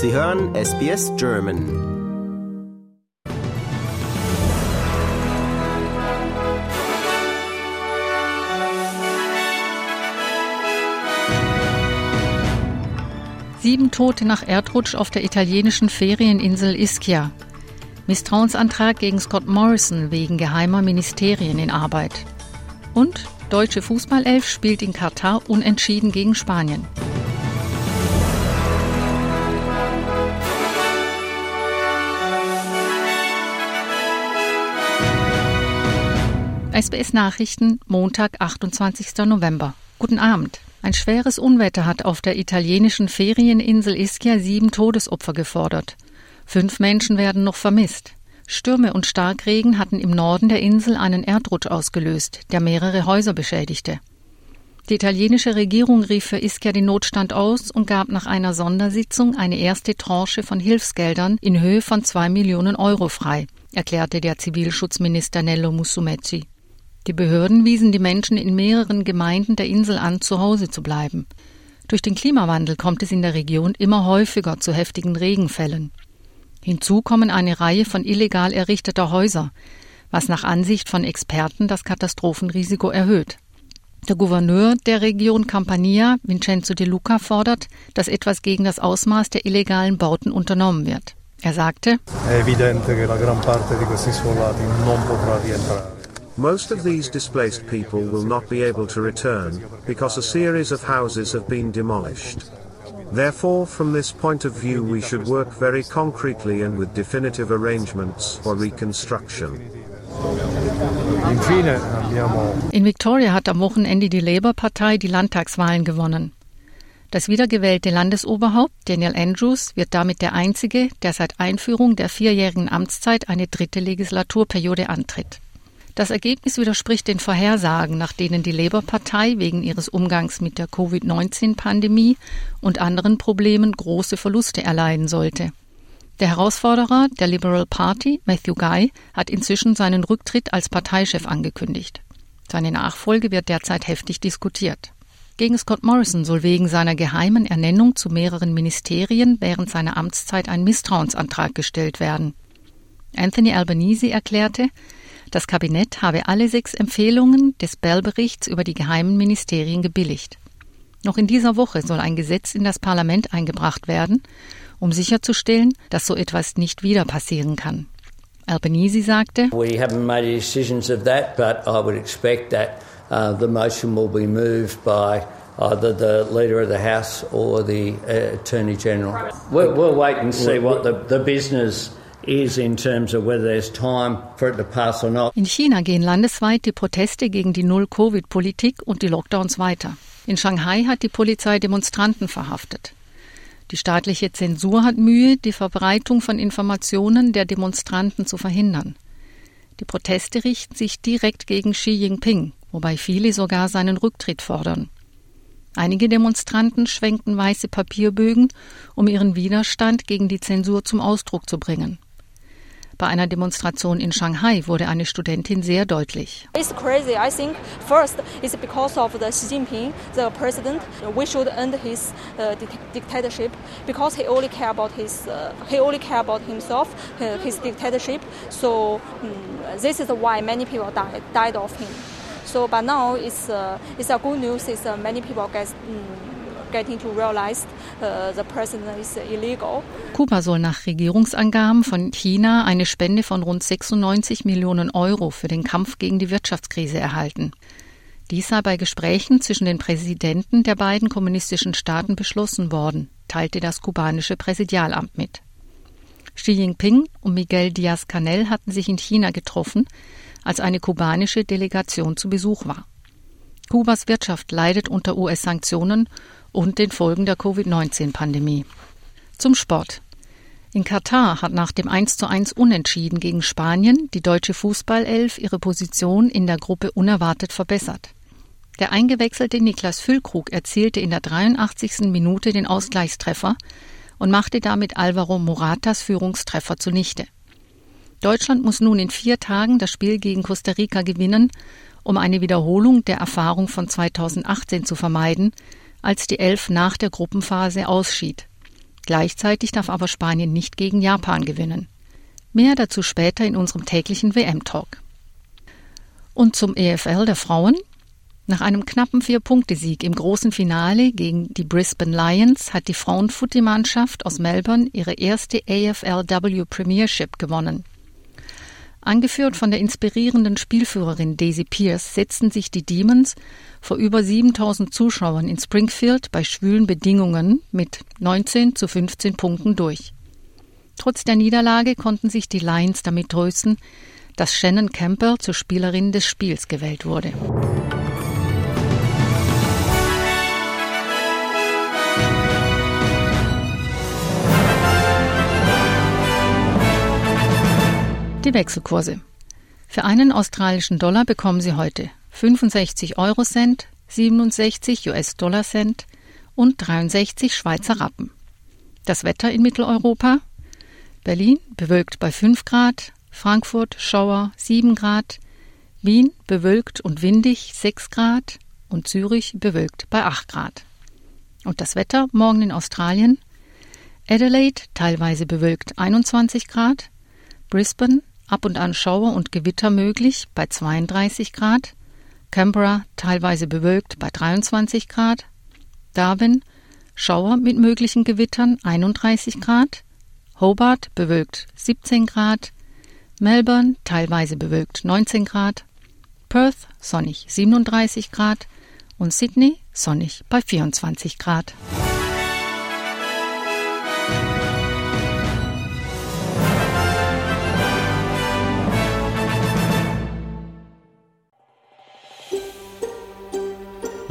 Sie hören SBS German. Sieben Tote nach Erdrutsch auf der italienischen Ferieninsel Ischia. Misstrauensantrag gegen Scott Morrison wegen geheimer Ministerien in Arbeit. Und deutsche Fußballelf spielt in Katar unentschieden gegen Spanien. SBS Nachrichten, Montag, 28. November. Guten Abend. Ein schweres Unwetter hat auf der italienischen Ferieninsel Ischia sieben Todesopfer gefordert. Fünf Menschen werden noch vermisst. Stürme und Starkregen hatten im Norden der Insel einen Erdrutsch ausgelöst, der mehrere Häuser beschädigte. Die italienische Regierung rief für Ischia den Notstand aus und gab nach einer Sondersitzung eine erste Tranche von Hilfsgeldern in Höhe von zwei Millionen Euro frei, erklärte der Zivilschutzminister Nello Musumeci. Die Behörden wiesen die Menschen in mehreren Gemeinden der Insel an, zu Hause zu bleiben. Durch den Klimawandel kommt es in der Region immer häufiger zu heftigen Regenfällen. Hinzu kommen eine Reihe von illegal errichteter Häuser, was nach Ansicht von Experten das Katastrophenrisiko erhöht. Der Gouverneur der Region Campania, Vincenzo De Luca, fordert, dass etwas gegen das Ausmaß der illegalen Bauten unternommen wird. Er sagte, Most of these displaced people will not be able to return because a series of houses have been demolished. Therefore, from this point of view, we should work very concretely and with definitive arrangements for reconstruction. In Victoria hat am Wochenende die Labour-Partei die Landtagswahlen gewonnen. Das wiedergewählte Landesoberhaupt Daniel Andrews wird damit der einzige, der seit Einführung der vierjährigen Amtszeit eine dritte Legislaturperiode antritt. Das Ergebnis widerspricht den Vorhersagen, nach denen die Labour-Partei wegen ihres Umgangs mit der Covid-19-Pandemie und anderen Problemen große Verluste erleiden sollte. Der Herausforderer der Liberal Party, Matthew Guy, hat inzwischen seinen Rücktritt als Parteichef angekündigt. Seine Nachfolge wird derzeit heftig diskutiert. Gegen Scott Morrison soll wegen seiner geheimen Ernennung zu mehreren Ministerien während seiner Amtszeit ein Misstrauensantrag gestellt werden. Anthony Albanese erklärte, das Kabinett habe alle sechs Empfehlungen des Bell-Berichts über die geheimen Ministerien gebilligt. Noch in dieser Woche soll ein Gesetz in das Parlament eingebracht werden, um sicherzustellen, dass so etwas nicht wieder passieren kann. Albanese sagte, We haven't made any decisions of that, but I would expect that uh, the motion will be moved by either the Leader of the House or the uh, Attorney General. We'll, we'll wait and see what the, the business in China gehen landesweit die Proteste gegen die Null-Covid-Politik und die Lockdowns weiter. In Shanghai hat die Polizei Demonstranten verhaftet. Die staatliche Zensur hat Mühe, die Verbreitung von Informationen der Demonstranten zu verhindern. Die Proteste richten sich direkt gegen Xi Jinping, wobei viele sogar seinen Rücktritt fordern. Einige Demonstranten schwenkten weiße Papierbögen, um ihren Widerstand gegen die Zensur zum Ausdruck zu bringen. Bei einer Demonstration in Shanghai wurde eine Studentin sehr deutlich. It's crazy. I think first it's because of the Xi Jinping, the president. We should end his uh, dictatorship because he only care about his uh, he only care about himself, uh, his dictatorship. So um, this is why many people died died of him. So, but now it's uh, it's a good news. Is uh, many people get. Um, getting to realize uh, the president is illegal. Kuba soll nach Regierungsangaben von China eine Spende von rund 96 Millionen Euro für den Kampf gegen die Wirtschaftskrise erhalten. Dies sei bei Gesprächen zwischen den Präsidenten der beiden kommunistischen Staaten beschlossen worden, teilte das kubanische Präsidialamt mit. Xi Jinping und Miguel Díaz-Canel hatten sich in China getroffen, als eine kubanische Delegation zu Besuch war. Kubas Wirtschaft leidet unter US-Sanktionen und den Folgen der Covid-19-Pandemie. Zum Sport. In Katar hat nach dem 1:1 Unentschieden gegen Spanien die deutsche Fußballelf ihre Position in der Gruppe unerwartet verbessert. Der eingewechselte Niklas Füllkrug erzielte in der 83. Minute den Ausgleichstreffer und machte damit Alvaro Moratas Führungstreffer zunichte. Deutschland muss nun in vier Tagen das Spiel gegen Costa Rica gewinnen, um eine Wiederholung der Erfahrung von 2018 zu vermeiden, als die Elf nach der Gruppenphase ausschied. Gleichzeitig darf aber Spanien nicht gegen Japan gewinnen. Mehr dazu später in unserem täglichen WM-Talk. Und zum EFL der Frauen. Nach einem knappen Vier-Punkte-Sieg im großen Finale gegen die Brisbane Lions hat die Frauenfooty-Mannschaft aus Melbourne ihre erste AFLW Premiership gewonnen. Angeführt von der inspirierenden Spielführerin Daisy Pierce setzten sich die Demons vor über 7000 Zuschauern in Springfield bei schwülen Bedingungen mit 19 zu 15 Punkten durch. Trotz der Niederlage konnten sich die Lions damit trösten, dass Shannon Campbell zur Spielerin des Spiels gewählt wurde. Die Wechselkurse. Für einen australischen Dollar bekommen Sie heute 65 Euro Cent, 67 US-Dollar Cent und 63 Schweizer Rappen. Das Wetter in Mitteleuropa. Berlin bewölkt bei 5 Grad, Frankfurt Schauer 7 Grad, Wien bewölkt und windig 6 Grad und Zürich bewölkt bei 8 Grad. Und das Wetter morgen in Australien. Adelaide teilweise bewölkt 21 Grad, Brisbane ab und an Schauer und Gewitter möglich bei 32 Grad, Canberra teilweise bewölkt bei 23 Grad, Darwin Schauer mit möglichen Gewittern 31 Grad, Hobart bewölkt 17 Grad, Melbourne teilweise bewölkt 19 Grad, Perth sonnig 37 Grad und Sydney sonnig bei 24 Grad.